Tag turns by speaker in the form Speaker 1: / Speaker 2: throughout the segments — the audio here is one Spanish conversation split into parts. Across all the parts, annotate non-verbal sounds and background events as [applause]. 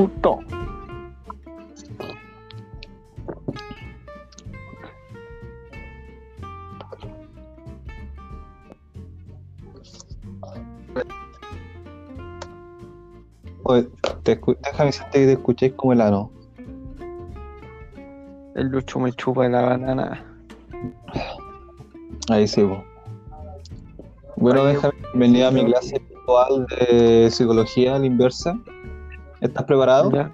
Speaker 1: puto.
Speaker 2: Oye, te déjame decirte que te escuchéis como el ano.
Speaker 1: El Lucho me chupa la banana.
Speaker 2: Ahí sí, po. Bueno, déjame bienvenido a mi clase virtual de psicología a la inversa. ¿Estás preparado?
Speaker 1: ¿Ya?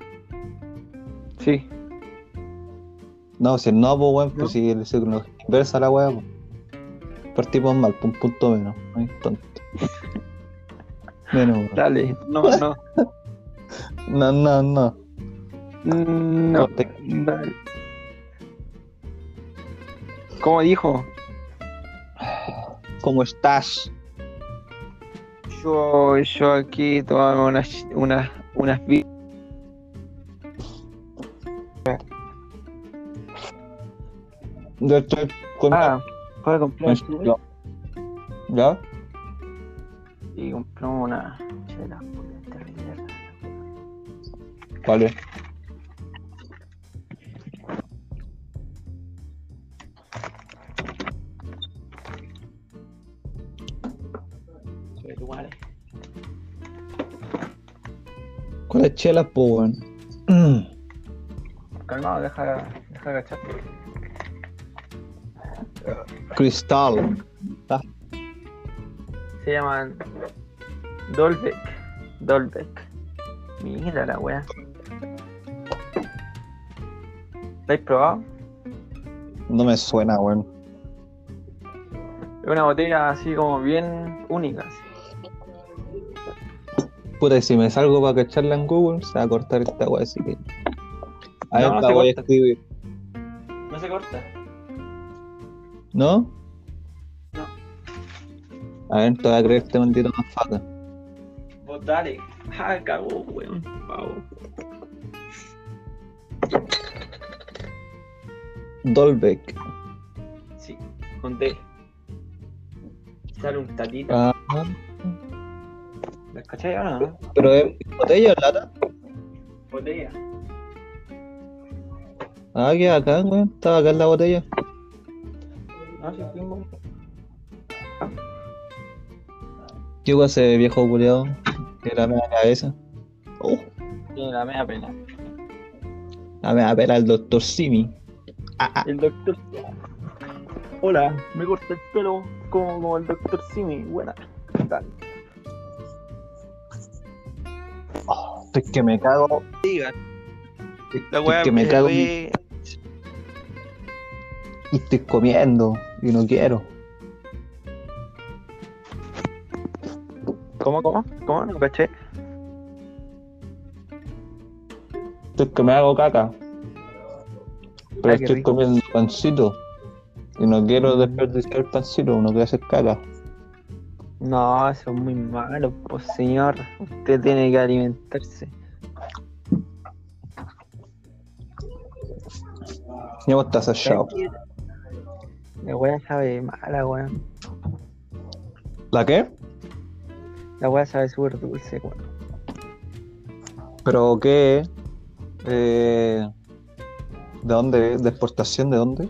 Speaker 1: Sí.
Speaker 2: No, si no, pues
Speaker 1: No.
Speaker 2: pues si es psicología inversa la weá, pues. Partimos mal, pues, un punto menos. Ay, tonto. [laughs] Menos, weón.
Speaker 1: Dale. No, no. [laughs]
Speaker 2: No, no, no.
Speaker 1: No. Dale. ¿Cómo dijo?
Speaker 2: ¿Cómo estás?
Speaker 1: Yo, yo aquí tomando unas, unas, unas vi-
Speaker 2: Yo estoy con
Speaker 1: Ah, fue a comprar un
Speaker 2: ¿Ya? ¿Ya?
Speaker 1: y compramos una chela.
Speaker 2: Vale. ¿Cuál es chela, pues, weón?
Speaker 1: Calmado, deja, deja agachar.
Speaker 2: Cristal.
Speaker 1: Se llaman Dolbeck. Dolbeck. Mira la wea. ¿La has probado?
Speaker 2: No me suena, weón.
Speaker 1: Es una botella así como bien única.
Speaker 2: Puta, si me salgo para cacharla en Google, se va a cortar esta weá, así que. A ver,
Speaker 1: No, se
Speaker 2: voy a escribir.
Speaker 1: No se corta.
Speaker 2: ¿No?
Speaker 1: No.
Speaker 2: A ver, te voy a creer este maldito mafaca.
Speaker 1: Vos dale. Ah, cagó, weón. Pavo.
Speaker 2: Dolbeck.
Speaker 1: Sí, con D. Sale un tatito.
Speaker 2: Ah,
Speaker 1: ¿La cachai ahora no?
Speaker 2: pero es botella o lata.
Speaker 1: Botella.
Speaker 2: Ah, qué acá, weón. Estaba acá en la botella.
Speaker 1: No, sí, fuimos.
Speaker 2: ¿Qué weón ese viejo culiado? Que la media cabeza. Oh,
Speaker 1: Tiene la media pena.
Speaker 2: la media pela el doctor Simi. Ah, ah.
Speaker 1: El doctor. Hola, me corta el pelo como, como el doctor Simi. Buena. Dale.
Speaker 2: Oh, estoy que me cago.
Speaker 1: Diga.
Speaker 2: Estoy,
Speaker 1: La
Speaker 2: estoy
Speaker 1: weá
Speaker 2: que me
Speaker 1: me
Speaker 2: cago y estoy comiendo y no quiero.
Speaker 1: ¿Cómo, cómo? ¿Cómo? No caché.
Speaker 2: Estoy que me hago caca. Pero
Speaker 1: Ay, qué
Speaker 2: estoy
Speaker 1: rico.
Speaker 2: comiendo pancito. Y no quiero desperdiciar el pancito, uno quiere hacer caca.
Speaker 1: No, eso es muy malo, pues señor. Usted tiene que alimentarse.
Speaker 2: Ya vos estás achado.
Speaker 1: La weá sabe mala, weón.
Speaker 2: ¿La qué?
Speaker 1: La weá sabe súper dulce, weón.
Speaker 2: ¿Pero qué? Eh, ¿De dónde? ¿De exportación de dónde?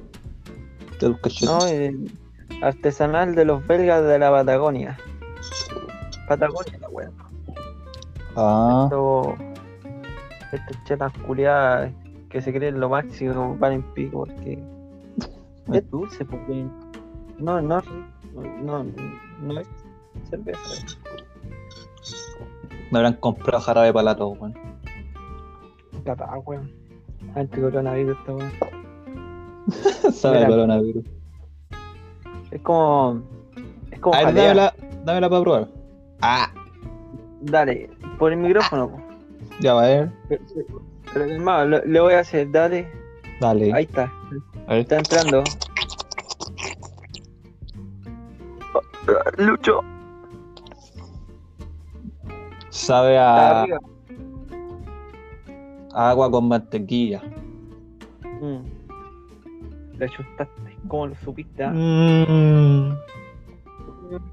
Speaker 2: De los cachetes.
Speaker 1: No, eh, artesanal de los belgas de la Patagonia. Patagonia, la weá.
Speaker 2: Ah,
Speaker 1: Esto, estas chelas culiadas que se creen lo máximo van en pico porque [laughs] es dulce, porque no, no, no, no es cerveza.
Speaker 2: me habrán comprado jarabe para la weón.
Speaker 1: Capaz, weón. Anticoronavirus, esta weón. [laughs]
Speaker 2: Sabe coronavirus.
Speaker 1: Es como. Es como.
Speaker 2: A ver, dámela, dámela para probar. Ah,
Speaker 1: Dale, por el micrófono, po.
Speaker 2: ya va a ver.
Speaker 1: Pero, pero, hermano, lo- le voy a hacer, dale.
Speaker 2: Dale.
Speaker 1: Ahí está.
Speaker 2: A ver.
Speaker 1: Está entrando. Lucho.
Speaker 2: Sabe a,
Speaker 1: arriba.
Speaker 2: agua con mantequilla.
Speaker 1: Mm. Le chuntaste. ¿Cómo lo supiste? ah?
Speaker 2: Mm.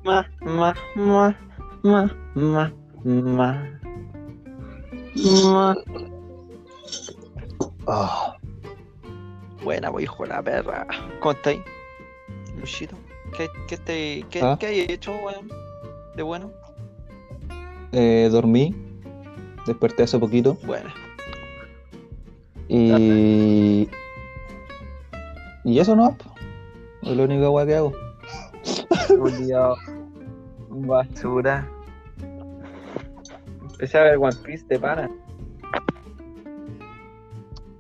Speaker 1: Ma, ma, ma, ma, ma, ma. Ma.
Speaker 2: Ah,
Speaker 1: Buena, pues hijo de la perra. ¿Cómo estáis? Luchito. ¿Qué, qué, te, qué,
Speaker 2: ¿Ah?
Speaker 1: qué hay hecho, weón? De bueno.
Speaker 2: eh, dormí, desperté hace poquito
Speaker 1: Bueno.
Speaker 2: y. Y eso no. Es lo único weá que hago.
Speaker 1: Julio. Basura. Empecé a ver One Piece de pana.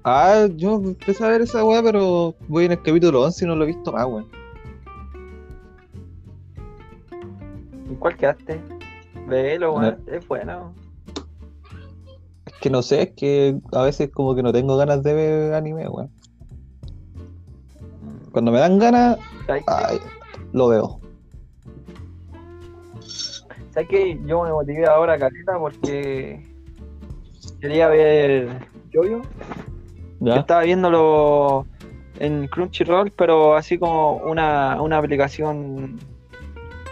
Speaker 2: Ah, yo empecé a ver esa weá, pero voy en el capítulo 11 y no lo he visto más, weón.
Speaker 1: ¿En cuál quedaste? Velo, weón. Es bueno.
Speaker 2: Es que no sé, es que a veces como que no tengo ganas de ver anime, weón. Cuando me dan ganas,
Speaker 1: ¿Sabes
Speaker 2: ay, lo veo.
Speaker 1: ¿Sabes que yo me motivé ahora, Caleta, porque quería ver Yoyo?
Speaker 2: ¿Ya?
Speaker 1: Estaba viéndolo en Crunchyroll, pero así como una, una aplicación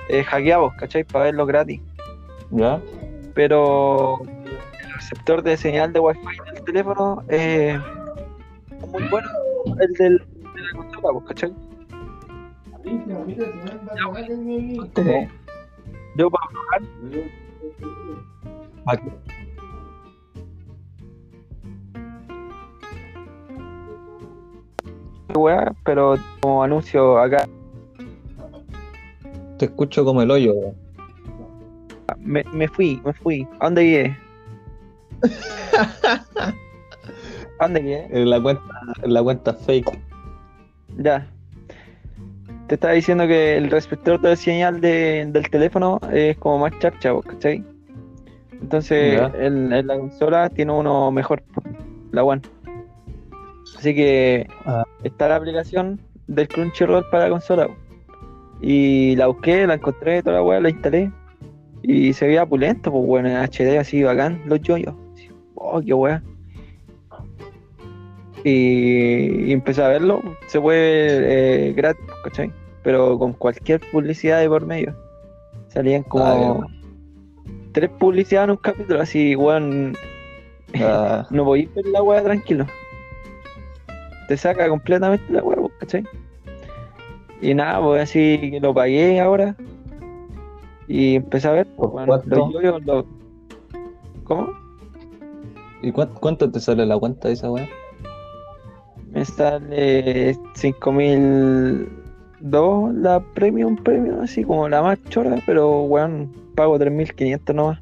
Speaker 1: eh, hackeada, ¿cachai? Para verlo gratis.
Speaker 2: ¿Ya?
Speaker 1: Pero el receptor de señal de Wi-Fi del teléfono eh, es muy bueno, el del, de la consola, pues, ¿cachai? Yo para probar,
Speaker 2: Aquí.
Speaker 1: weá, pero como anuncio acá,
Speaker 2: Te escucho como el hoyo,
Speaker 1: me, me fui, me fui. ¿A dónde llegué? [laughs] ¿A dónde llegué?
Speaker 2: En la cuenta, en la cuenta fake.
Speaker 1: Ya. Te estaba diciendo que el receptor de señal de- del teléfono es como más ¿vos ¿cachai? Entonces, en la consola tiene uno mejor, la One. Así que
Speaker 2: Ah.
Speaker 1: está la aplicación del Crunchyroll para la consola. Y la busqué, la encontré, toda la weá, la instalé. Y se veía pulento, pues bueno, en HD así bacán, los yoyos. Oh, qué weá. Y, y empecé a verlo, se puede eh, gratis, ¿cachai? Pero con cualquier publicidad de por medio. Salían como
Speaker 2: Ah,
Speaker 1: tres publicidades en un capítulo, así, weón.
Speaker 2: Ah, [laughs]
Speaker 1: No voy a ver la weá tranquilo. Te saca completamente la weá, pues, ¿cachai? Y nada, pues así que lo pagué ahora. Y empecé a ver, pues, los- ¿Cómo?
Speaker 2: ¿Y cuánto, cuánto te sale la cuenta de esa weá?
Speaker 1: Me sale 5002 la premium, premium, así como la más chorra, pero weón, pago 3500 nomás.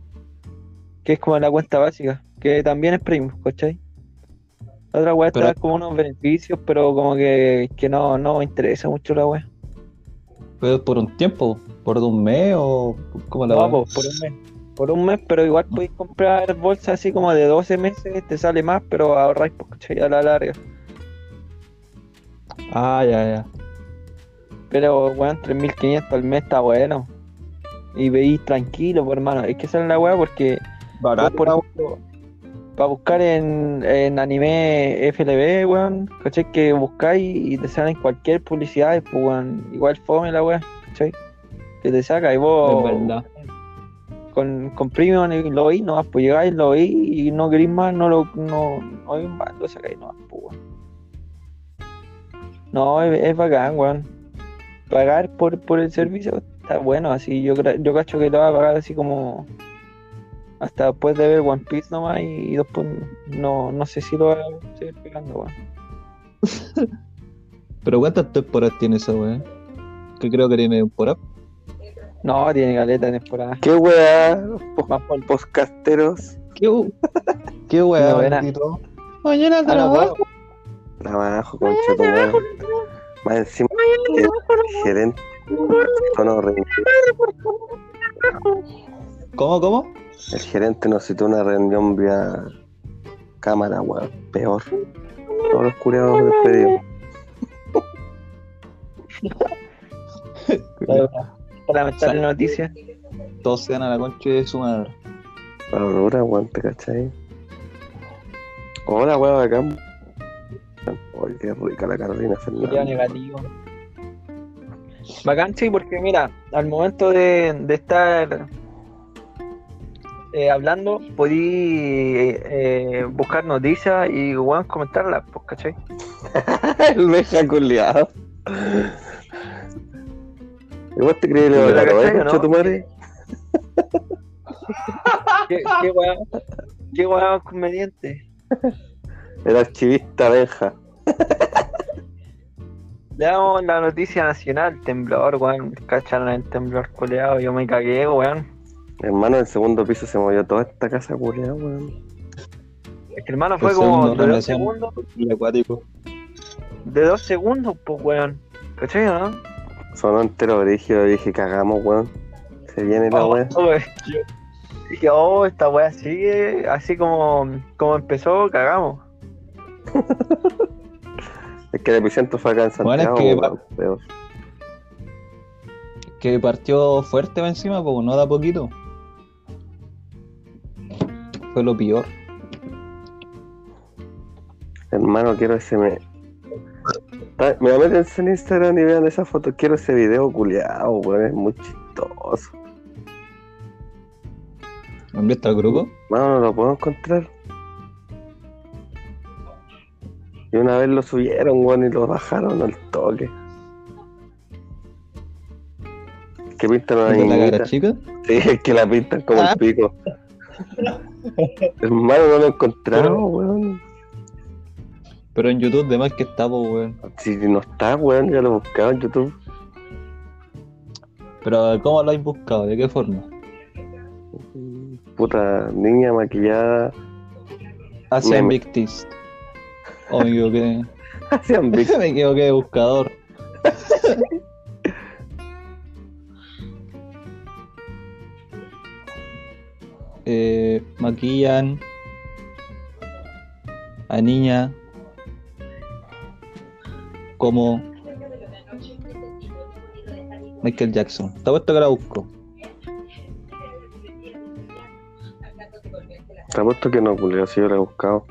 Speaker 1: Que es como la cuenta básica, que también es premium, ¿cachai? La otra weá está como unos beneficios, pero como que, que no, no me interesa mucho la weá.
Speaker 2: ¿Pero por un tiempo? ¿Por un mes o cómo la
Speaker 1: No, pues, por un mes. Por un mes, pero igual podéis comprar bolsas así como de 12 meses, te sale más, pero ahorráis, ¿cachai? A la larga.
Speaker 2: Ah, ya, ya.
Speaker 1: Pero, weón, 3500 al mes está bueno. Y veis tranquilo, pues, hermano. Es que esa es la weá porque, por ejemplo, para buscar en, en anime FLB, weón, ¿cachai? Que buscáis y te salen cualquier publicidad, pues, weón, igual fome la weá, ¿cachai? Que te saca y vos
Speaker 2: Es verdad.
Speaker 1: con, con premium y lo veis, no pues llegáis, lo veis y no queréis más, no lo no, no veis más, lo sacáis no pues, weón. No, es, es bacán, weón. Pagar por, por el servicio está bueno, así yo cra- yo cacho que lo va a pagar así como hasta después de ver One Piece nomás y, y después no, no sé si lo va a seguir pagando, weón. [laughs]
Speaker 2: ¿Pero cuántas temporadas tiene esa weá? Que creo que tiene temporada.
Speaker 1: No, tiene caleta de temporada.
Speaker 3: ¿Qué weá?
Speaker 1: Más por
Speaker 3: Postcasteros.
Speaker 2: ¿Qué, qué weá? Mañana
Speaker 1: Ah,
Speaker 2: trabajo.
Speaker 3: Abajo, concha tu madre. Más encima, el gerente. No, re-
Speaker 2: ¿Cómo, cómo?
Speaker 3: el gerente nos citó una reunión vía cámara, weón. Peor. Todos los culiados despedidos.
Speaker 1: Para lamentable noticia.
Speaker 2: Todos se dan a la concha de su madre.
Speaker 3: Aurora, weón, ¿te cachai? Hola, weón, acá. Ay, qué rica la Carolina Fernández.
Speaker 1: negativo. Bacán, sí, porque mira, al momento de, de estar eh, hablando, podí eh, buscar noticias y weón comentarlas, pues, ¿cachai? [laughs]
Speaker 3: el meja culiado. ¿Y vos te crees
Speaker 1: ¿Te
Speaker 3: el
Speaker 1: la
Speaker 3: tu madre?
Speaker 1: ¿Qué, qué weón? ¿Qué weón conveniente?
Speaker 3: El archivista Benja.
Speaker 1: Le damos la noticia nacional, temblor, weón. Cacharon el temblor culeado, yo me cagué, weón.
Speaker 3: Hermano, en el segundo piso se movió toda esta casa culiada, weón.
Speaker 1: Es que hermano fue
Speaker 2: El
Speaker 1: como
Speaker 2: segundo
Speaker 1: de dos segundos,
Speaker 2: El acuático.
Speaker 1: de dos segundos, pues weón. ¿Cachai o no?
Speaker 3: Sonó entero brígido dije, cagamos, weón. Se viene la
Speaker 1: Oh, [laughs]
Speaker 3: weón.
Speaker 1: dije, oh, esta weá sigue así como, como empezó, cagamos. [laughs]
Speaker 3: Es que el epicentro fue acá en
Speaker 2: Bueno, es
Speaker 3: Santiago,
Speaker 2: que partió fuerte va encima, pues no da poquito. Fue lo peor.
Speaker 3: Hermano, quiero ese me. Ah, Me meter en Instagram y vean esa foto. Quiero ese video culiado, weón. Es muy chistoso.
Speaker 2: ¿Dónde está el grupo?
Speaker 3: Mano, no lo puedo encontrar. Y una vez lo subieron, weón, y lo bajaron al toque. Que pintan una
Speaker 2: ¿El de la cara chica?
Speaker 3: Sí, es que la pintan como
Speaker 2: Ah.
Speaker 3: el pico. Hermano, no lo he encontrado,
Speaker 2: Pero-
Speaker 3: weón.
Speaker 2: Pero en YouTube, de más que está, pues, weón.
Speaker 3: Si no está, weón, ya lo he buscado en YouTube.
Speaker 2: Pero, ¿cómo lo habéis buscado? ¿De qué forma?
Speaker 3: Puta, niña maquillada.
Speaker 2: Asian
Speaker 3: Meme.
Speaker 2: Victis. Oh, me equivoqué. [laughs] [laughs] Me equivoqué de buscador. [laughs] eh, maquillan a niña como Michael Jackson. Te puesto que la busco.
Speaker 3: Te apuesto que no, culio, si yo lo he buscado.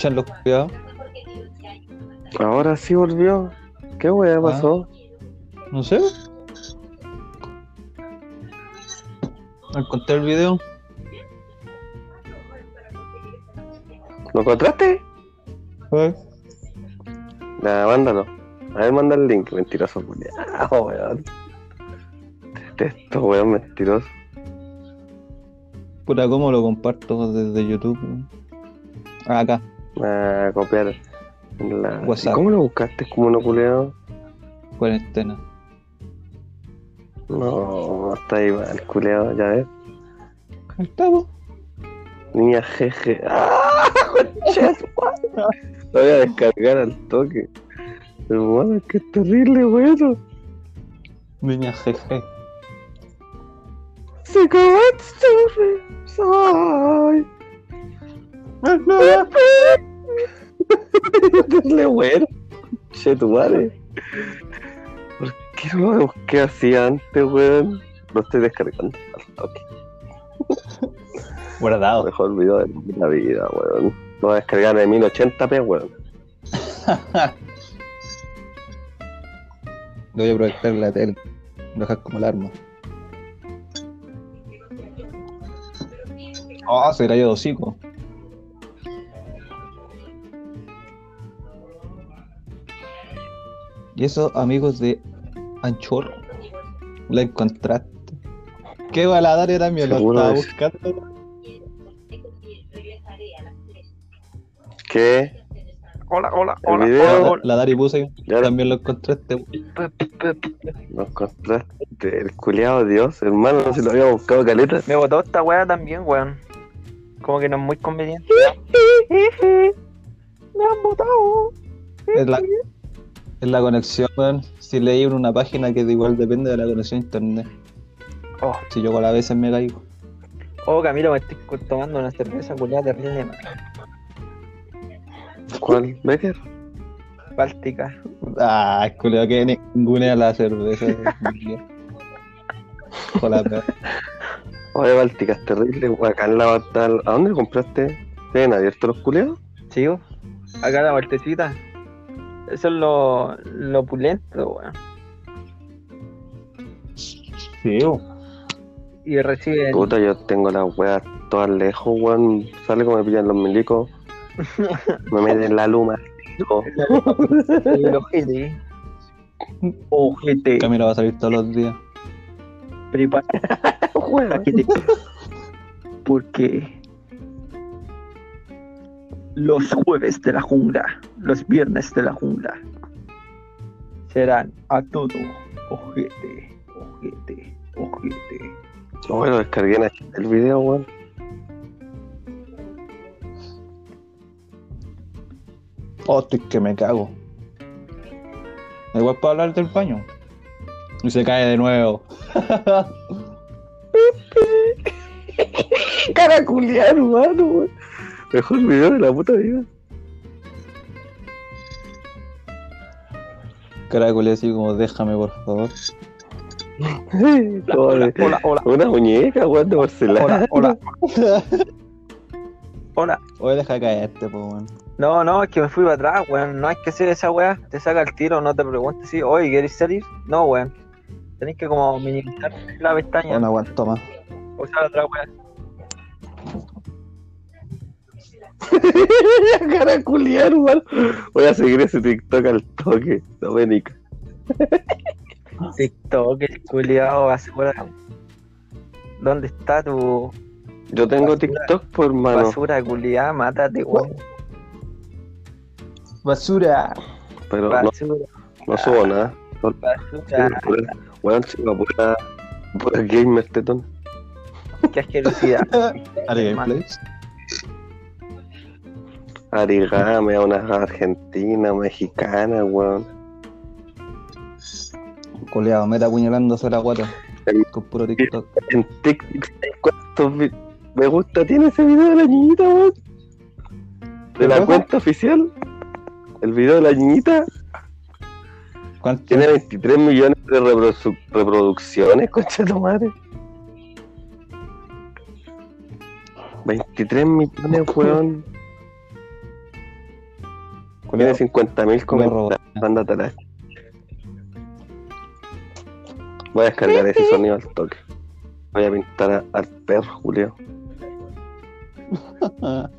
Speaker 2: Escuchan los cuidados?
Speaker 3: Ahora sí volvió. ¿Qué weá pasó?
Speaker 2: No sé. Encontré el video.
Speaker 3: ¿Lo encontraste?
Speaker 2: ¿Eh?
Speaker 3: Ya, mándalo. A ver, manda el link. Mentiroso, culiao, weón. Detesto, weón, mentiroso.
Speaker 2: Puta, ¿cómo lo comparto desde YouTube? Ah, acá.
Speaker 3: A copiar. en la-
Speaker 2: WhatsApp.
Speaker 3: ¿Cómo lo buscaste como no culiao?
Speaker 2: Cuarentena.
Speaker 3: No, está ahí mal, culiao, ya ves.
Speaker 2: Po.
Speaker 3: Niña jeje. [laughs] ¡Ah! Lo voy a descargar al toque. Hermano, qué terrible, weón.
Speaker 2: Niña jeje.
Speaker 3: Se Soy. [laughs] Weón. Che, tu madre. ¿Por qué no lo busqué así antes, weón? Lo estoy descargando al toque.
Speaker 2: Guardado.
Speaker 3: Mejor video de la vida, weón. Lo voy a descargar en 1080p, weón. [laughs]
Speaker 2: Lo voy a proyectar en la tele. Lo dejas como alarma. Oh, se cayó de hocico. Y eso, amigos de Anchor, la encontraste. Qué baladar era lo
Speaker 3: Seguro
Speaker 2: estaba
Speaker 3: es.
Speaker 2: buscando.
Speaker 3: ¿Qué?
Speaker 1: Hola, hola,
Speaker 3: El
Speaker 1: hola.
Speaker 3: video-
Speaker 1: hola,
Speaker 2: La,
Speaker 1: hola.
Speaker 2: la Dari puse, también lo encontraste.
Speaker 3: Lo encontraste. El culiado Dios, hermano, si lo había buscado caleta.
Speaker 1: Me botó esta weá también, weón. Como que no es muy conveniente. Me han botado.
Speaker 2: Es la, Es la conexión, weón. Si leí en una página que igual depende de la conexión a internet.
Speaker 1: Oh,
Speaker 2: Si yo con la veces me caigo.
Speaker 1: oh Camilo, me estoy tomando una cerveza culiada terrible.
Speaker 3: ¿Cuál? ¿Becker?
Speaker 1: Báltica.
Speaker 2: Ah, culiao, que ninguna la cerveza. [laughs] Con la peor.
Speaker 3: Oye, Báltica, es terrible. Acá en la batalla. ¿A dónde compraste? ¿Tienen abiertos los culeados?
Speaker 1: ¿Sí? vos? Acá la vueltecita. Eso es lo, lo opulento, weón.
Speaker 2: Sí, weón.
Speaker 1: Y reciben.
Speaker 3: Puta, yo tengo las weas todas lejos, weón. Sale como me pillan los milicos. [laughs] me meten la luma.
Speaker 1: El ojete. Ojete.
Speaker 2: Camilo va a salir todos los días.
Speaker 1: Prepara te- Porque los jueves de la jungla, los viernes de la jungla, serán a todo ojete, ojete, ojete.
Speaker 3: Bueno, descargué el video, weón.
Speaker 2: Oh, estoy que me cago. Igual para hablar del baño. Y se cae de nuevo. [laughs]
Speaker 3: Cara culiar, hermano, weón. Mejor video de la puta vida.
Speaker 2: Caracoles así como, déjame por favor. [laughs]
Speaker 1: Hola, hola, hola, hola,
Speaker 3: Una muñeca, weón, de porcelana.
Speaker 1: hola, hola. [laughs] Hola.
Speaker 2: Oye, deja caerte, po, weón.
Speaker 1: No, no, es que me fui para atrás, weón. No hay que hacer esa weá. Te saca el tiro, no te preguntes si, oye, ¿quieres salir? No, weón. Tenés que como minimizar la pestaña.
Speaker 2: No aguanto más.
Speaker 1: Usar otra weá. [laughs]
Speaker 3: Cara culiar. Voy a seguir ese TikTok al toque, Doménica.
Speaker 1: TikTok, el culiado basura. ¿Dónde está tu
Speaker 3: Yo tengo
Speaker 1: Basura.
Speaker 3: TikTok por mano.
Speaker 1: basura culiada? Mátate, weón.
Speaker 2: Basura.
Speaker 3: Pero no,
Speaker 1: Basura,
Speaker 3: no subo nada.
Speaker 1: basura.
Speaker 3: Weón, chico, pura, pura gamer tetón.
Speaker 1: Qué asquerosidad. [laughs]
Speaker 2: Ari Gameplays.
Speaker 3: Arigame a unas argentinas, mexicanas, weón.
Speaker 2: Coleado, meta apuñalándose la guata. Con puro TikTok.
Speaker 3: En TikTok, ¿cuántos vi- me gusta tiene ese video de la niñita, weón? De la cuenta oficial. El video de la niñita
Speaker 2: ¿Cuánto?
Speaker 3: tiene 23 millones de reprodu- reproducciones, concha de tu madre. 23 millones, weón. Tiene
Speaker 2: Coleado,
Speaker 3: 50 mil
Speaker 2: Culeado
Speaker 3: comentarios. Ándate a la- Voy a descargar ese sonido al toque. Voy a pintar a- al perro, Julio. [laughs]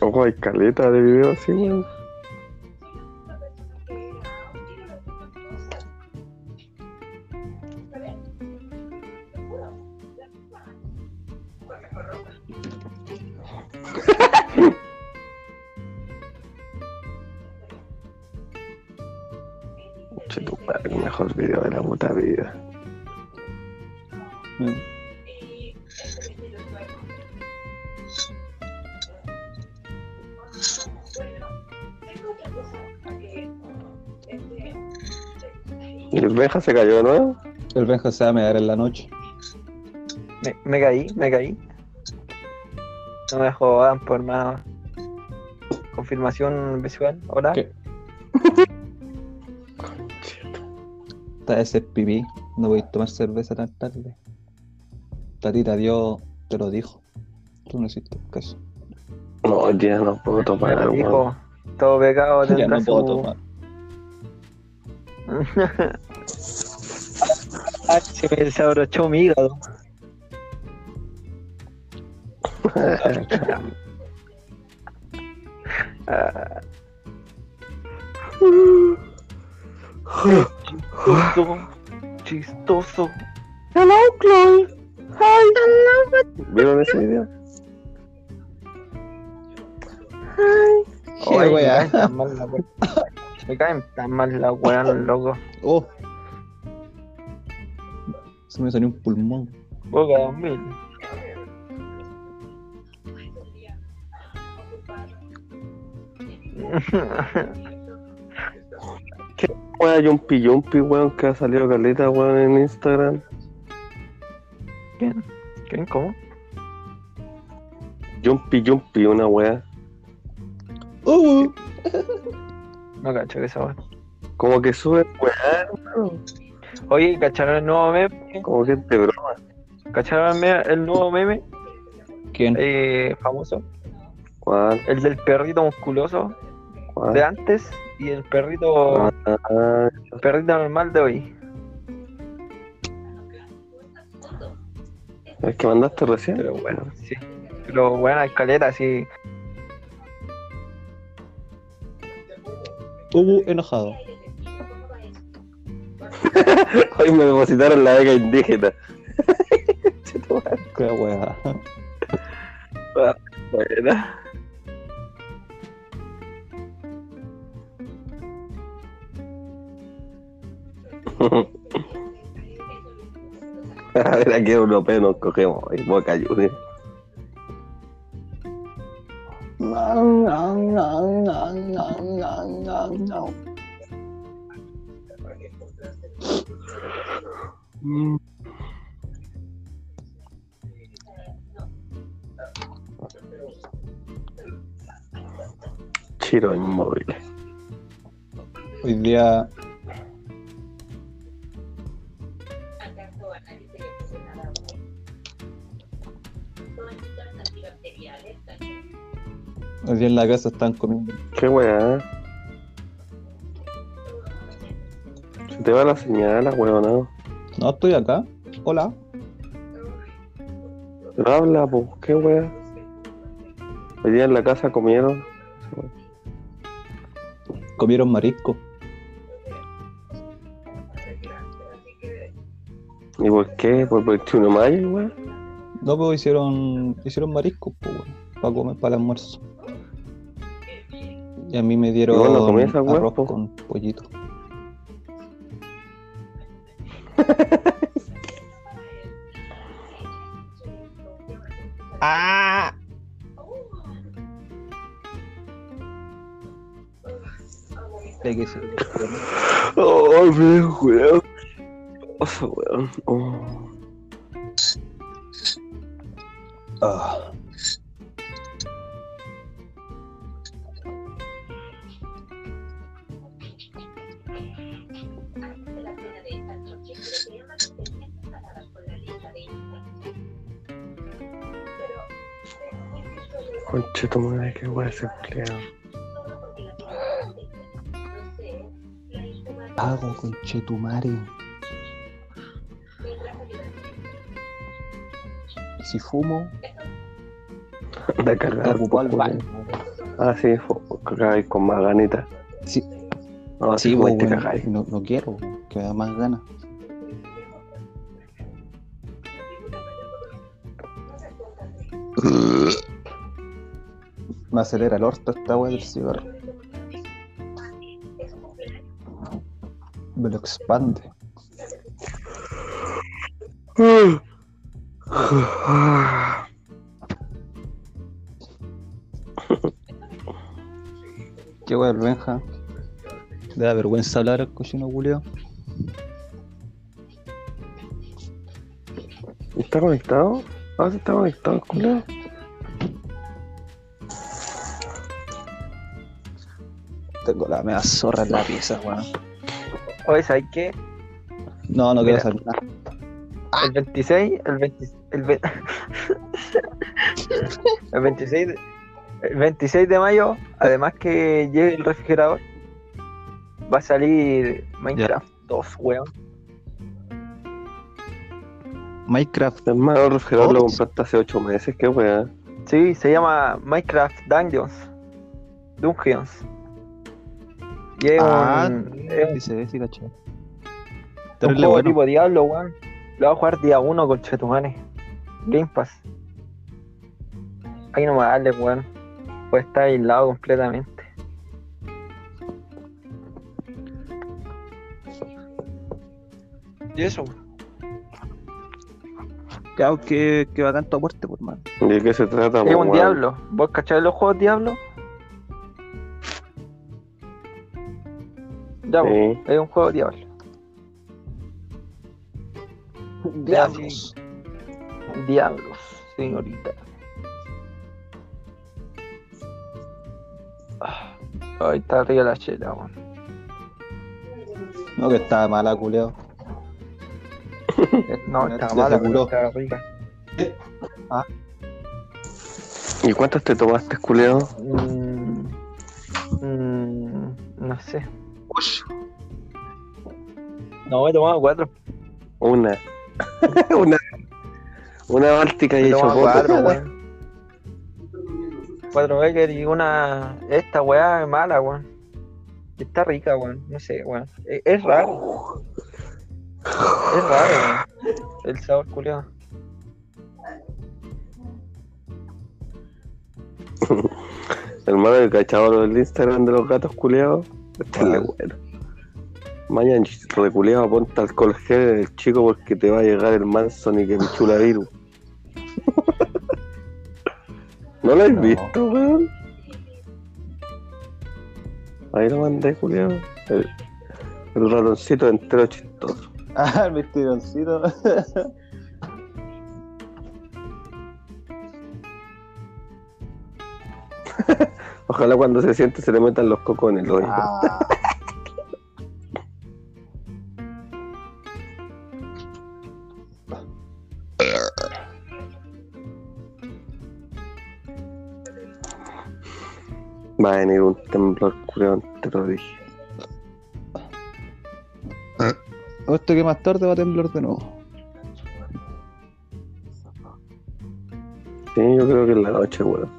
Speaker 3: Ojo, hay caleta de video así, weón. Benja se cayó de nuevo?
Speaker 2: El Benja se va a mear en la noche.
Speaker 1: Me, me caí, me caí. No me jodan, por hermano. Confirmación visual. Hola.
Speaker 2: ¿Qué? Está ese pipí. No voy a tomar cerveza tan tarde. Tatita Dios te lo dijo. Tú no hiciste caso.
Speaker 3: No, ya no puedo tomar, weón.
Speaker 1: Dijo, todo pecado [laughs]
Speaker 2: Ya no puedo tomar. [laughs]
Speaker 1: Ay, se me desabrochó mi hígado. Ah, chistoso, chistoso.
Speaker 3: Hello, Chloe. Hi. ¿Vieron ese video?
Speaker 2: Qué
Speaker 1: Oye, me caen tan mal la wea. Me caen tan mal la wea, loco.
Speaker 2: Oh. Se me salió un pulmón.
Speaker 1: Boca 2000.
Speaker 3: Weón, [laughs] Jumpy Jumpy, weón, que ha salido caleta, weón, en Instagram.
Speaker 1: ¿Quién? ¿Quién? ¿Cómo?
Speaker 3: Jumpy Jumpy, una weá.
Speaker 2: Uh,
Speaker 1: No cacho que esa weá.
Speaker 3: Como que sube weá, hermano.
Speaker 1: Oye, ¿cacharon el nuevo meme?
Speaker 3: Como de broma.
Speaker 1: ¿Cacharon el, nuevo meme
Speaker 2: ¿Quién?
Speaker 1: eh, famoso?
Speaker 3: ¿Cuál?
Speaker 1: El del perrito musculoso de antes y el perrito,
Speaker 3: Ah,
Speaker 1: el perrito normal de hoy.
Speaker 3: el que mandaste recién.
Speaker 1: Pero bueno, sí. Pero buena escalera, sí.
Speaker 2: Uh, enojado. [laughs]
Speaker 3: Hoy me depositaron la beca indígena.
Speaker 2: Qué weá.
Speaker 3: Buena. [laughs] A ver, aquí europeo nos cogemos. Y Boca Juniors. Mm. Chiro inmóvil.
Speaker 2: Hoy día
Speaker 4: ¿Acaso a bueno? Toallitas antibacteriales también.
Speaker 2: Hoy día en la casa están comiendo.
Speaker 3: Qué weá. Te va la señal, weón.
Speaker 2: No, estoy acá. Hola.
Speaker 3: Habla, pues, qué weá. Hoy día en la casa comieron.
Speaker 2: Comieron marisco.
Speaker 3: ¿Y por qué? ¿Por 21 de mayo, weón?
Speaker 2: No, pero hicieron, hicieron marisco, pues, weón, para comer para el almuerzo. Y a mí me dieron
Speaker 3: ¿Y vos no comés esa weá,
Speaker 2: arroz
Speaker 3: po?
Speaker 2: con pollito.
Speaker 4: Lista de Instagram. Pero, después de eso,
Speaker 3: Conche tu madre, qué weá ese empleado.
Speaker 2: Hago con chetumare.
Speaker 4: mientras ayudaba.
Speaker 2: Y si fumo,
Speaker 3: De cargar.
Speaker 2: al baño.
Speaker 3: Ah, sí, cagáis con más ganitas.
Speaker 2: Sí,
Speaker 3: No,
Speaker 2: sí,
Speaker 3: te cagáis.
Speaker 2: no, no quiero, que me da más ganas. [laughs] Me acelera el orto esta weá del cigarro. Me lo expande. Qué Benja. Le da vergüenza hablar al cochino culeo.
Speaker 3: ¿Está conectado? Ah, sí está conectado, culo.
Speaker 2: Tengo la mea zorra en la pieza, weón.
Speaker 1: Oye, ¿sabes qué?
Speaker 2: No, no
Speaker 1: Mira.
Speaker 2: quiero hacer nada.
Speaker 1: El 26, el 20, el, ve- [laughs] el 26, de- el 26 de mayo, además que llegue el refrigerador, va a salir Minecraft 2, weón.
Speaker 2: Minecraft.
Speaker 3: Hermano, el refrigerador lo compraste hace 8 meses, qué weá.
Speaker 1: Sí, se llama Minecraft Dungeons. Dungeons. Y es
Speaker 2: Ah,
Speaker 1: un, es un-
Speaker 2: sí,
Speaker 1: juego
Speaker 2: bueno.
Speaker 1: tipo Diablo, weón. Lo voy a jugar día 1 con Chetumane. Game Pass. Ahí no me darle, weón. Puede estar aislado completamente. Y eso,
Speaker 2: Claro, que, que bacán tu aporte, por mano.
Speaker 3: ¿De qué se trata,
Speaker 1: es
Speaker 3: po,
Speaker 1: un
Speaker 3: weón?
Speaker 1: Diablo. ¿Vos cacháis los juegos Diablo? Ya, pues,
Speaker 3: Sí.
Speaker 1: es un juego diablo.
Speaker 2: Diablos.
Speaker 1: Diablos, señorita. Ah, Ahí está arriba la chela, weón.
Speaker 2: No, que estaba mala, culeo. [laughs]
Speaker 1: No, está
Speaker 2: Ya
Speaker 1: mala, está rica.
Speaker 3: ¿Y cuántas te tomaste, culiao?
Speaker 1: Mm, mm, no sé. No, he tomado cuatro.
Speaker 3: Una. [laughs] una. Una báltica y
Speaker 1: He
Speaker 3: hecho
Speaker 1: cuatro, weón. Cuatro Becker y una. Esta weá es mala, weón. Está rica, weón. No sé, weón. Es, es raro. Es raro, weón. El sabor culiado.
Speaker 3: Hermano, [laughs] el cachado del Instagram de los gatos culiados. Este es Bueno. Mañana, reculeado, ponte alcohol gel en el chico porque te va a llegar el Manson y que pichula virus. [laughs] ¿No lo has
Speaker 2: No.
Speaker 3: visto, weón? Ahí lo mandé, culiado. El, el ratoncito entero chistoso. [laughs]
Speaker 2: Ah, el vestidoncito. [laughs]
Speaker 3: Ojalá cuando se siente se le metan los cocos en el hoyo.
Speaker 2: Ah,
Speaker 3: Va a venir un temblor, culiado, te lo dije.
Speaker 2: esto que más tarde va a temblar de nuevo.
Speaker 3: Sí, yo creo que en la noche, weón.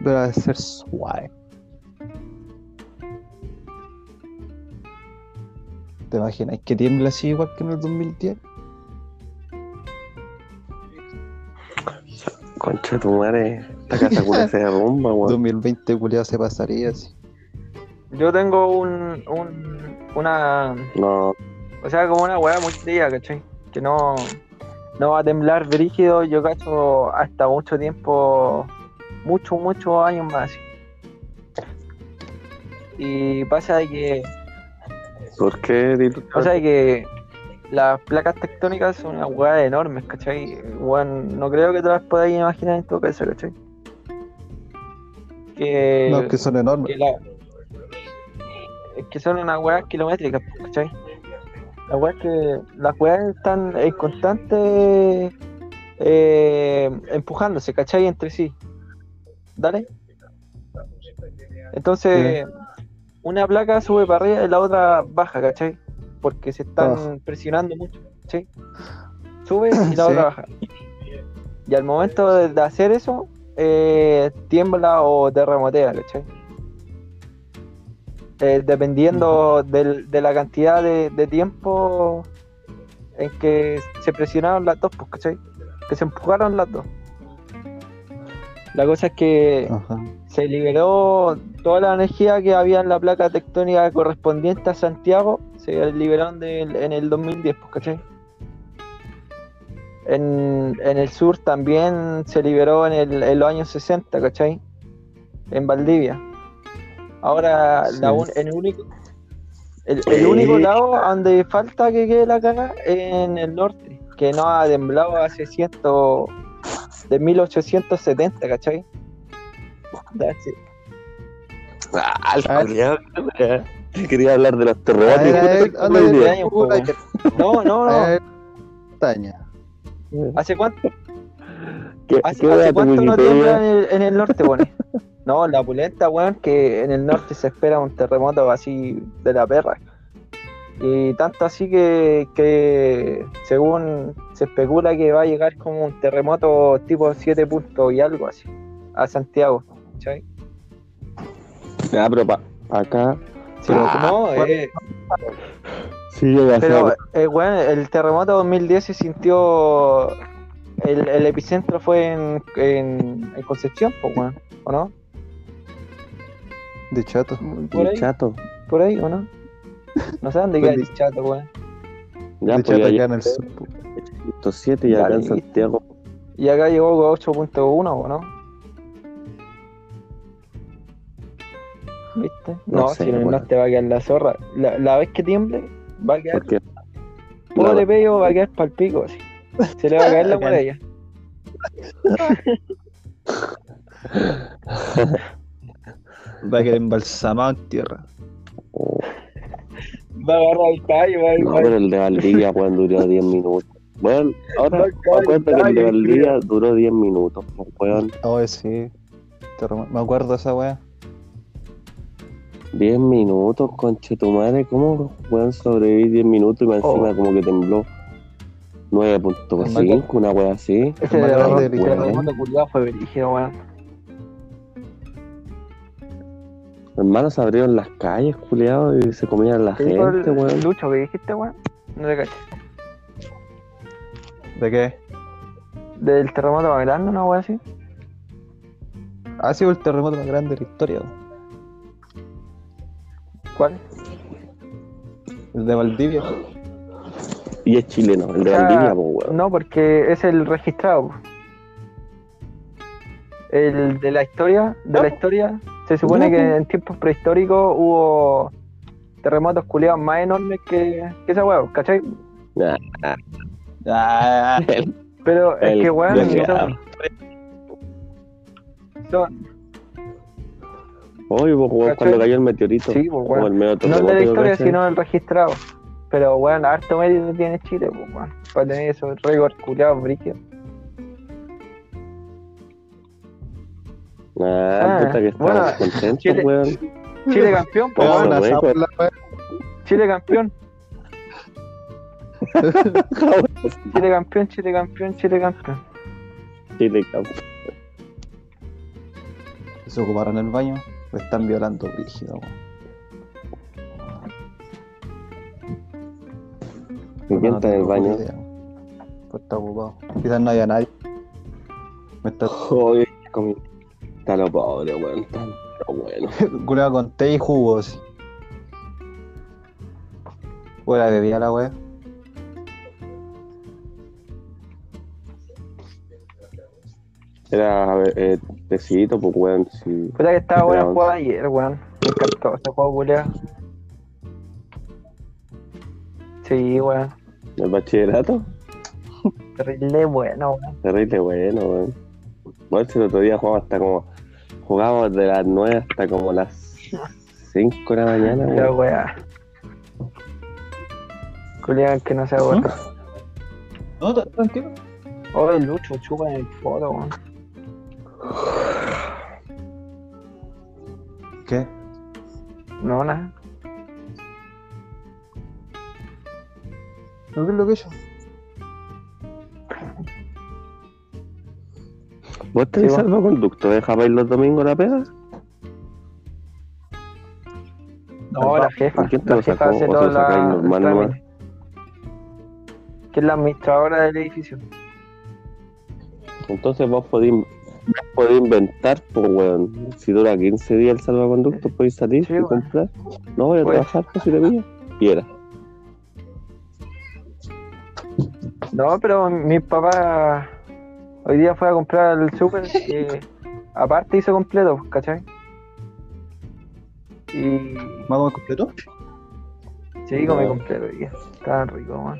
Speaker 2: Debe ser suave. ¿Te imaginas que tiembla así igual que en el 2010?
Speaker 3: Concha de tu madre, esta casa culia se derrumba, weón.
Speaker 2: 2020 culiado se pasaría así.
Speaker 1: Yo tengo un, un. Una.
Speaker 3: No,
Speaker 1: O sea, como una weá muy fría, ¿cachai? Que no. No va a temblar brígido, yo cacho hasta mucho tiempo. Muchos, muchos años más. Y pasa de que.
Speaker 3: ¿por qué?
Speaker 1: Pasa de que. Las placas tectónicas son unas weas enormes, ¿cachai? Weón, no creo que te las podáis imaginar en tu cabeza, ¿cachai? Que.
Speaker 2: No, que son enormes.
Speaker 1: que la- que son unas weas kilométricas, ¿cachai? Las weas que las weas están en constante eh, empujándose, ¿cachai? Entre sí. ¿Dale? Entonces, una placa sube para arriba y la otra baja, ¿cachai? Porque se están
Speaker 2: Baja.
Speaker 1: presionando mucho, ¿cachai? Sube y la
Speaker 2: Sí.
Speaker 1: otra baja. Y al momento de, hacer eso, eh, tiembla o terremotea, ¿cachai? Eh, dependiendo del- de la cantidad de, de tiempo en que se presionaron las dos, pues, ¿cachai? Que se empujaron las dos. La cosa es que
Speaker 2: Ajá.
Speaker 1: se liberó toda la energía que había en la placa tectónica correspondiente a Santiago, se liberaron en el 2010, pues, ¿cachai? En, en el sur también se liberó en, el- en los años 60, ¿cachai? En Valdivia. Ahora,
Speaker 2: Sí.
Speaker 1: la un- el único, el, único lado donde falta que quede la caga es en el norte, que no ha temblado hace ciento de 1870, ¿cachai? That's it.
Speaker 3: Ah, weón. [laughs] Quería hablar de los terremotos.
Speaker 1: po,
Speaker 2: que-
Speaker 1: No, no, no.
Speaker 2: montaña.
Speaker 1: ¿Hace cuánto,
Speaker 3: ¿Qué,
Speaker 1: hace,
Speaker 3: qué
Speaker 1: hace
Speaker 3: dato
Speaker 1: cuánto no tiembla en el, en el norte, pone? No, la pulenta, weón, que en el norte se espera un terremoto así de la perra. Y tanto así que, que según se especula que va a llegar como un terremoto tipo 7 puntos y algo así a Santiago. ¿cachai?
Speaker 3: Ah, pero pa, acá.
Speaker 1: Sí,
Speaker 3: Ah,
Speaker 1: no, eh,
Speaker 3: Sí, llega a
Speaker 1: Pero,
Speaker 3: ser-
Speaker 1: eh, weón, el terremoto 2010 se sintió. El, el epicentro fue en, en, en Concepción, pues, weón, ¿o no?
Speaker 2: De chato.
Speaker 1: Por ahí,
Speaker 3: chato.
Speaker 1: por ahí, ¿o no? No sé dónde [laughs] queda
Speaker 2: Pues
Speaker 1: el chato, weón.
Speaker 3: Ya,
Speaker 2: de
Speaker 3: pues
Speaker 2: chato
Speaker 3: ya
Speaker 2: acá en el sur. po.
Speaker 3: 7 y acá en. Santiago.
Speaker 1: Y acá llegó con 8.1, ¿o no? ¿Viste?
Speaker 3: No
Speaker 1: No,
Speaker 3: sé,
Speaker 1: si no,
Speaker 3: weón.
Speaker 1: no te va a quedar la zorra. La, la vez que tiemble, va a quedar.
Speaker 3: Porque
Speaker 1: Pobre pello va a quedar para el pico. así. Se le va a caer la [laughs] muralla.
Speaker 2: Va a quedar embalsamado en tierra.
Speaker 1: Va a agarrar el callo, va a
Speaker 3: No, pero el de Valdivia, [laughs] weón, duró 10 minutos. Weón, ahora
Speaker 1: No,
Speaker 3: me acuerdo que el de Valdivia duró 10 minutos, pues.
Speaker 2: Oh, sí. Me acuerdo de esa weá.
Speaker 3: 10 minutos, conche tu madre. ¿Cómo, weón, sobreviví 10 minutos y más
Speaker 1: Oh.
Speaker 3: encima como que tembló 9.5, una weá así?
Speaker 1: Ese
Speaker 2: de Victoria.
Speaker 1: terremoto culiado fue brígido, weón.
Speaker 3: Hermanos se abrieron las calles, culiados, y se comían la
Speaker 1: ¿Qué
Speaker 3: gente,
Speaker 1: el
Speaker 3: weón.
Speaker 1: Lucho que dijiste, weón? No te cacho.
Speaker 2: ¿De qué?
Speaker 1: Del terremoto más grande, una weón así.
Speaker 2: Ha sido el terremoto más grande de la historia. weón.
Speaker 1: ¿Cuál?
Speaker 2: El de Valdivia.
Speaker 3: Y es chileno, el de
Speaker 1: O sea,
Speaker 3: Valdivia, pues, weón.
Speaker 1: No, porque es el registrado. El de la historia, de la historia, se supone que en tiempos prehistóricos hubo terremotos culiados más enormes que, que esa weón, ¿cachai?
Speaker 3: Nah,
Speaker 2: Ah,
Speaker 1: Pero es que weón, son, son-
Speaker 3: Oye, pues, weón,
Speaker 1: ¿Cachai?
Speaker 3: cuando cayó el meteorito.
Speaker 1: Sí, pues,
Speaker 3: el medio
Speaker 1: no el de
Speaker 3: terremoto,
Speaker 1: la historia,
Speaker 3: ¿cachai?
Speaker 1: sino el registrado. Pero weón, harto mérito tiene Chile, pues weón, para tener esos récords culiados brígidos.
Speaker 3: Ah,
Speaker 1: Ah,
Speaker 3: puta que
Speaker 1: bueno,
Speaker 3: estamos contentos,
Speaker 1: Chile-
Speaker 3: weón.
Speaker 1: Chile campeón, pues
Speaker 3: Weón. [laughs]
Speaker 1: Chile campeón. Chile campeón, Chile campeón, Chile campeón.
Speaker 3: Chile, campo.
Speaker 2: Se ocuparon el baño. Me están violando rígido, weón.
Speaker 3: ¿Y quién está en el baño?
Speaker 2: weón. Pues está ocupado. Quizás no haya nadie. Me está [laughs]
Speaker 3: Joder, comí. Está lo pobre, weón. Está lo bueno. [laughs]
Speaker 2: culeado con té y jugo, así. Fuera bebía la wea.
Speaker 3: Era eh, tecito, pues, weón. Sí.
Speaker 1: Puta que estaba buena
Speaker 3: Pero-
Speaker 1: jugada ayer, weón. Me encantó ese juego culiado. Sí, weón.
Speaker 3: El bachillerato,
Speaker 1: Terrible bueno, weón.
Speaker 3: terrible bueno, weón. Bueno, el otro día jugamos hasta como. Jugábamos de las 9 hasta como las 5 de la mañana,
Speaker 1: La
Speaker 3: weón.
Speaker 1: weá. Culiado que no se aguanta.
Speaker 2: No, tra- tranquilo.
Speaker 1: Oh, el Lucho chupa en el foto, weón. No, nada.
Speaker 2: ¿No qué es lo que yo?
Speaker 3: ¿Vos tenés
Speaker 1: Sí,
Speaker 3: salvoconducto? ¿Dejabais los domingos la pega?
Speaker 1: No, la jefa.
Speaker 3: ¿Y quién te
Speaker 1: La
Speaker 3: lo
Speaker 1: jefa
Speaker 3: sacó?
Speaker 1: hace
Speaker 3: ¿O te
Speaker 1: todo
Speaker 3: lo sacáis normal nomás?
Speaker 1: Que es la administradora del edificio.
Speaker 3: Entonces vos podés, vos podés inventar, pues, weón. Si dura 15 días el salvoconducto, podéis salir
Speaker 1: Sí,
Speaker 3: y comprar. No voy a
Speaker 1: Pues.
Speaker 3: trabajar, pues, si te pillo. Y era.
Speaker 1: No, pero mi papá hoy día fue a comprar el súper y aparte hizo completo, ¿cachai? Y
Speaker 2: ¿Vamos completo?
Speaker 1: sí, comí completo hoy día. Estaba rico, man.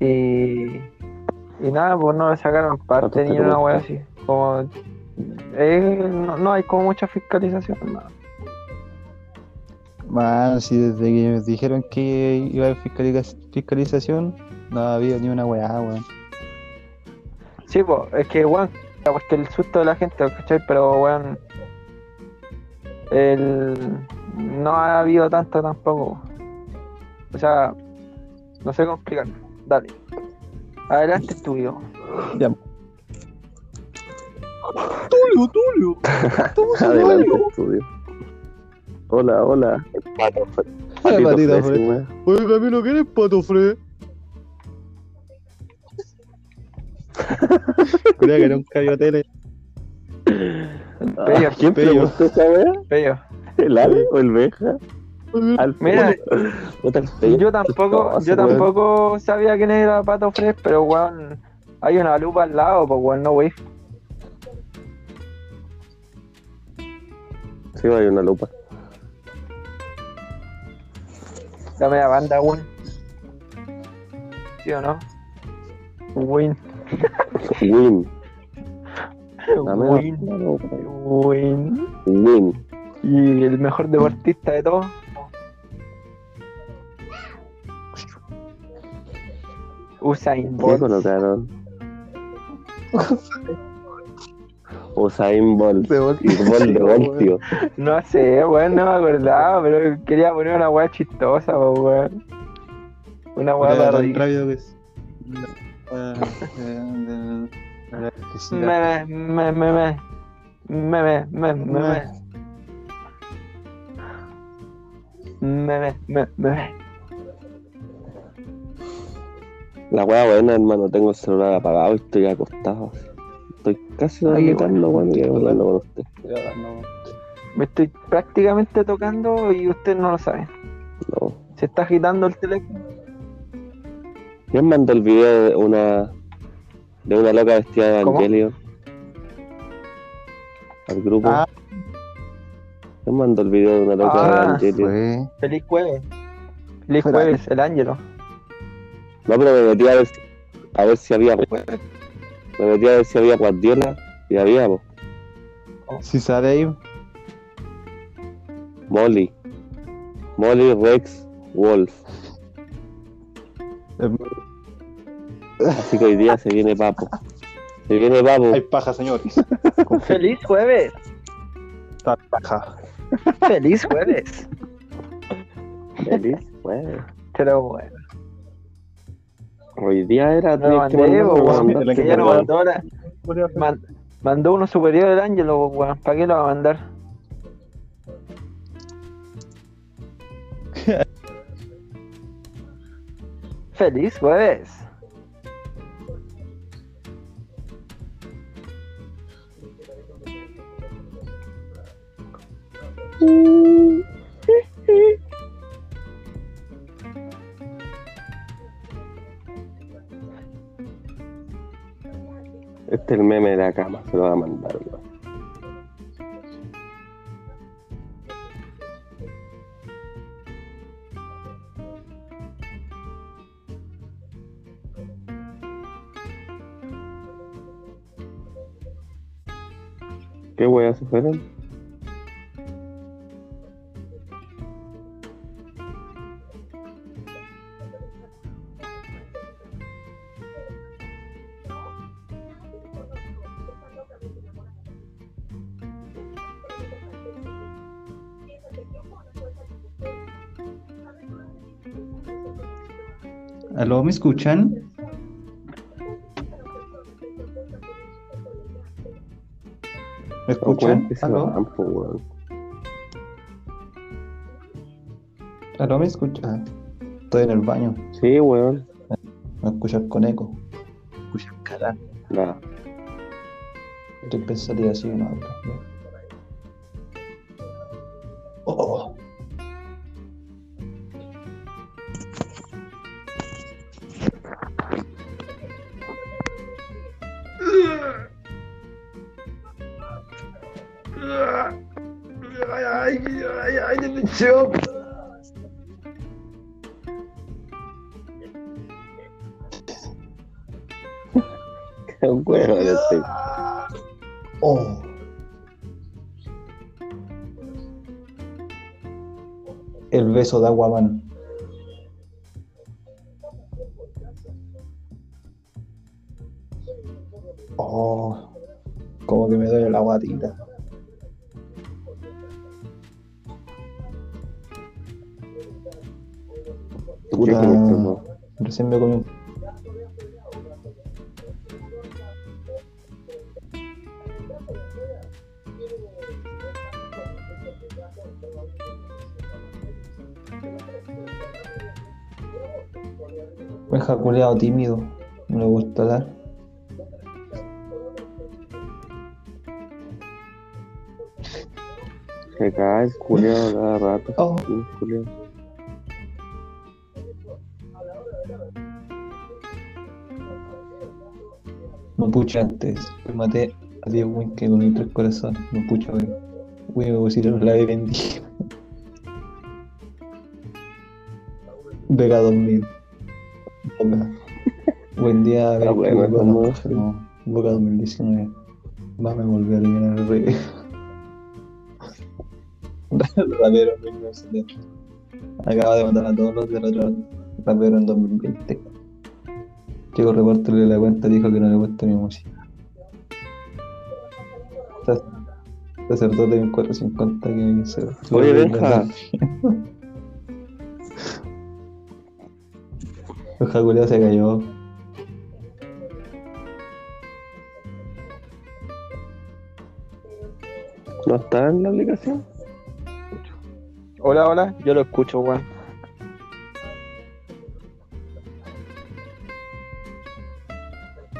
Speaker 1: Y, y nada, pues no sacaron parte
Speaker 3: ¿Cuánto
Speaker 1: ni una wea así. Como, eh, no, no hay como mucha fiscalización, nada.
Speaker 2: Man, si desde que me dijeron que iba a haber fiscaliza- fiscalización, no había ni una weá, weón.
Speaker 1: Sí, pues, es que, weón, porque el susto de la gente, ¿cachai? Pero, weón, el... no ha habido tanto tampoco. O sea, no sé cómo explicarlo. Dale. Adelante, estudio.
Speaker 2: Ya. Tulio, Tulio.
Speaker 3: Adelante, estudio. Hola, hola. Pato, fre- patito
Speaker 2: patito
Speaker 3: fresa,
Speaker 2: fre-
Speaker 3: weón.
Speaker 2: Oye, Camilo, ¿qué eres pato fre? [laughs] Creo que era un cayotele.
Speaker 1: Pello,
Speaker 3: Ah, ¿Quién
Speaker 2: pello.
Speaker 3: preguntó esa weá?
Speaker 1: pello.
Speaker 3: ¿El Ale o el Beja? Al
Speaker 1: Mira, yo tampoco, yo
Speaker 3: weón.
Speaker 1: tampoco sabía quién era Pato Fresh, pero, weón, hay una lupa al lado, pues, weón, no, wey.
Speaker 3: Sí, hay una lupa.
Speaker 1: Dame la banda, Win. ¿Sí o no? Win.
Speaker 3: Win. Dame
Speaker 1: Win. Win.
Speaker 3: Win.
Speaker 1: Y el mejor deportista de todos. Usain Bolt.
Speaker 3: ¿Qué colocaron? Usain Bolt.
Speaker 2: De Bolt.
Speaker 3: de [laughs] Bolt, tío.
Speaker 1: No sé, weón, no me acordaba, pero quería poner una weá chistosa, weón. Una weá para reír. Meme, meme, meme. Meme, meme, meme. Meme, meme, meme.
Speaker 3: La weá buena, hermano. Tengo el celular apagado y estoy acostado. Estoy casi dormitando, weón, y hablando con usted.
Speaker 1: Me estoy prácticamente tocando y usted no lo sabe.
Speaker 3: No.
Speaker 1: Se está agitando el teléfono.
Speaker 3: ¿Quién mandó el video de una de una loca vestida de
Speaker 1: ¿Cómo?
Speaker 3: Evangelio? Al grupo.
Speaker 2: Ah.
Speaker 3: ¿Quién mandó el video de una loca de
Speaker 1: Ah,
Speaker 3: Evangelio?
Speaker 2: Fue.
Speaker 1: Feliz jueves. Feliz jueves, el ángelo.
Speaker 3: No, pero me metí a ver, si- a ver si había. Me metí a ver si había Guardiola y había, po.
Speaker 2: Si sale ahí,
Speaker 3: Molly. Molly Rex Wolf. Así que hoy día se viene papo. Se viene papo.
Speaker 2: hay paja, señores.
Speaker 1: Feliz jueves.
Speaker 2: Está paja.
Speaker 1: Feliz jueves. [laughs]
Speaker 3: Feliz, bueno.
Speaker 1: Pero bueno.
Speaker 3: Hoy era.
Speaker 1: No, mandé, mandó, uno superior el Ángelo, ¿Para qué lo va a mandar? [laughs] Feliz jueves.
Speaker 3: ¿Qué weas se fueron?
Speaker 2: ¿Aló, me escuchan? ¿Me escuchan? ¿Aló? ¿Aló, me escuchan? Estoy en el baño.
Speaker 3: Sí, weón.
Speaker 2: Me escuchas con eco. Me escuchas cara.
Speaker 3: Nada.
Speaker 2: Estoy pensando así, no peso de
Speaker 3: agua a mano.
Speaker 2: Oh, como que me duele la guatita. Puta, recién me comí un Un jaculeado tímido, no le gusta dar.
Speaker 3: Se cae el culiao [laughs] cada rato.
Speaker 2: Oh. No pucha antes, me maté a 10 win que con mis tres corazones. No pucha hoy. Güey, me pusieron la vendí. [laughs] Vega 2000. Buen día,
Speaker 3: Ah, bueno,
Speaker 2: Boca, no, Boca 2019. Va, me volvió a eliminar el rey. [laughs] Rapero 1970. Acaba de matar a todos los del otro rapero en 2020. Chico reportero de la cuenta dijo que no le gusta mi música. Sac- Sacerdote 1450 que se
Speaker 3: Oye, Benja. [laughs]
Speaker 2: Benja culiao se cayó.
Speaker 3: ¿No está en la aplicación?
Speaker 1: Hola, hola, yo lo escucho, weón.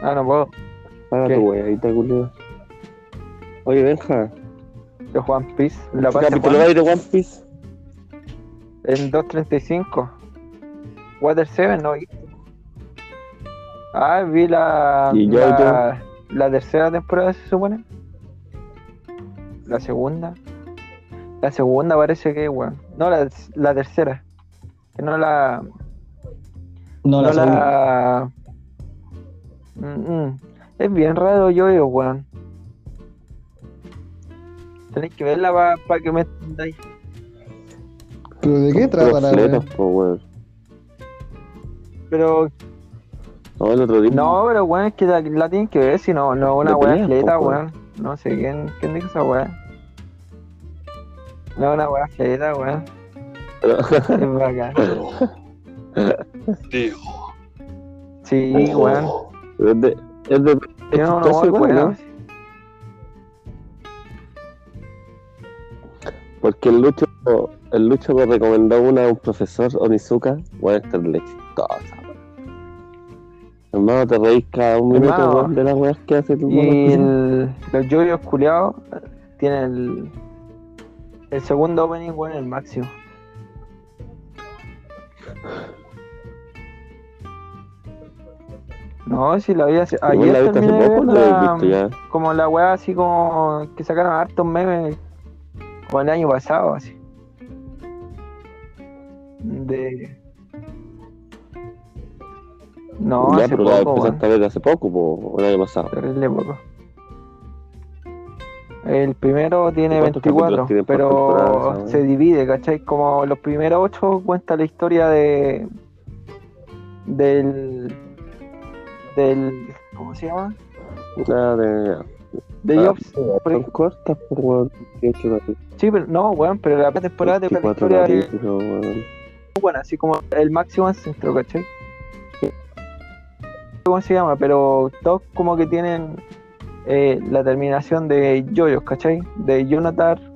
Speaker 1: Ah, no puedo.
Speaker 3: Paga
Speaker 1: ¿Qué?
Speaker 3: tu weadita, culiao. Oye, Benja.
Speaker 1: De Juan Piece. La
Speaker 3: ¿Qué
Speaker 1: parte
Speaker 3: capítulo de One Piece?
Speaker 1: En 2.35. Water 7 no vi. Ah, vi la,
Speaker 3: ¿Y yo,
Speaker 1: la, la tercera temporada, se supone. La segunda. La segunda parece que, weón. No, la, la tercera. Que no la.
Speaker 2: No,
Speaker 1: No
Speaker 2: la
Speaker 1: la. Mm, mm. Es bien raro yo, yo, weón. Tenéis que verla para que me entendáis.
Speaker 2: ¿Pero de qué trata la
Speaker 3: weón.
Speaker 1: Pero
Speaker 3: No, el otro día.
Speaker 1: No, pero weón, es que la, la tienen que ver, si no, no una weá fleta, weón. No sé quién, quién dijo esa weá. No, una weá fleta, weón. Es [laughs] bacán. Sí, weón.
Speaker 3: Es de. Es de.
Speaker 1: Humor
Speaker 3: igual,
Speaker 1: bueno.
Speaker 3: ¿no? Porque el Lucho, el Lucho me recomendó una a un profesor, Onizuka, bueno, esta es. Hermano, te reís cada un minuto
Speaker 1: Hermano,
Speaker 3: weón, de las weas que hace mono
Speaker 1: Y el, los yoyos culiados tienen el, el segundo opening, weón, el máximo. No, si la vi hace, ayer
Speaker 3: la viste hace
Speaker 1: terminé de
Speaker 3: poco,
Speaker 1: ver
Speaker 3: la habéis
Speaker 1: la-
Speaker 3: visto ya.
Speaker 1: como la weá así como que sacaron hartos memes como el año pasado así de no
Speaker 3: ya,
Speaker 1: hace
Speaker 3: pero la
Speaker 1: poco
Speaker 3: empezaste a ver hace poco, po, el año pasado.
Speaker 1: weón. terrible poco el primero tiene
Speaker 3: ¿Cuántos
Speaker 1: 24
Speaker 3: capítulos tiene por temporada,
Speaker 1: pero se divide ¿cachai? como los primeros 8 cuenta la historia de del del ¿cómo se llama?
Speaker 3: De.
Speaker 1: de
Speaker 3: Ah,
Speaker 1: Jobs.
Speaker 3: Son cortas, por weón. 18 capítulos,
Speaker 1: Sí, pero no, weón, pero la primera temporada de la
Speaker 3: 24
Speaker 1: historia buena, así como el máximo en centro, ¿cachai? ¿Cómo se llama? Pero todos como que tienen eh, la terminación de yoyos, ¿cachai? De Jonathan.